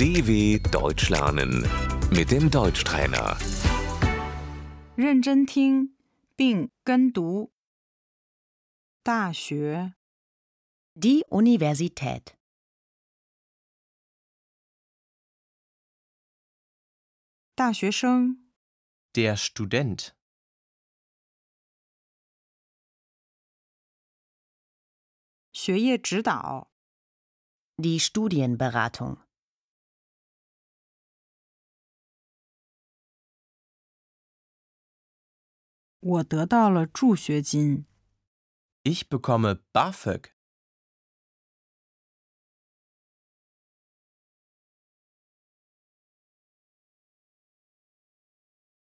DW Deutsch lernen mit dem Deutschtrainer. 认真听并跟读。大学、 Die Universität. 大学生、 Der Student. 学业指导、 Die Studienberatung. 我得到了助学金。 Ich bekomme BAföG.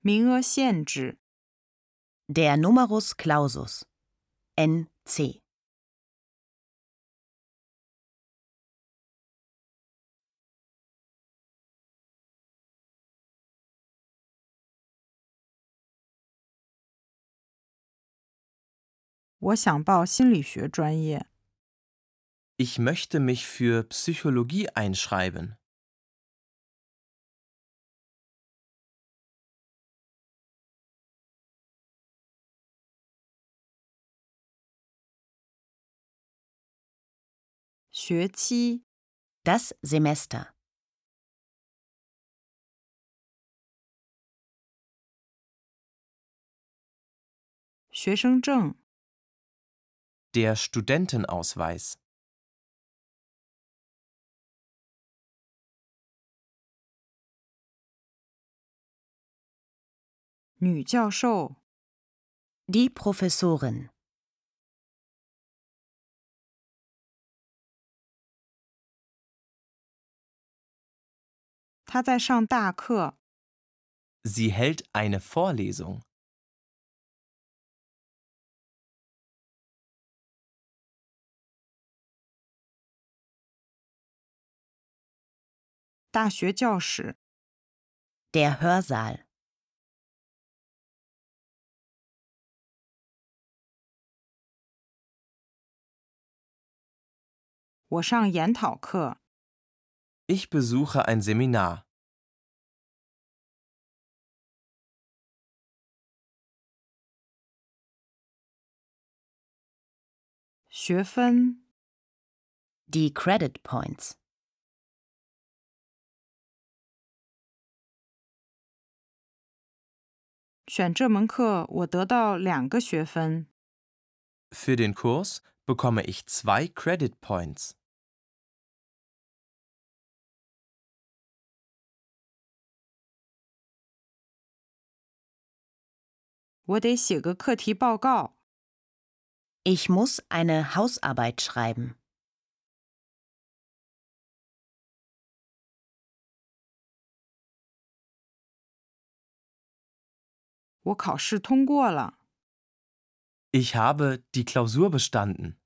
名额限制、 Der Numerus Clausus. NC. 我想报心理学专业。 Ich möchte mich für Psychologie einschreiben. 学期、 Das Semester. Der Studentenausweis. Die Professorin. Sie hält eine Vorlesung. 大学教室、 Der Hörsaal. 我上研讨课。 Ich besuche ein Seminar. 学分、 Die Credit Points. 选这门课，我得到两个学分。 Für den Kurs bekomme ich zwei Credit Points. 我得写个课题报告。 Ich muss eine Hausarbeit schreiben. 我考试通过了。 Ich habe die Klausur bestanden.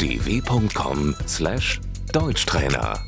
dw.com/deutschtrainer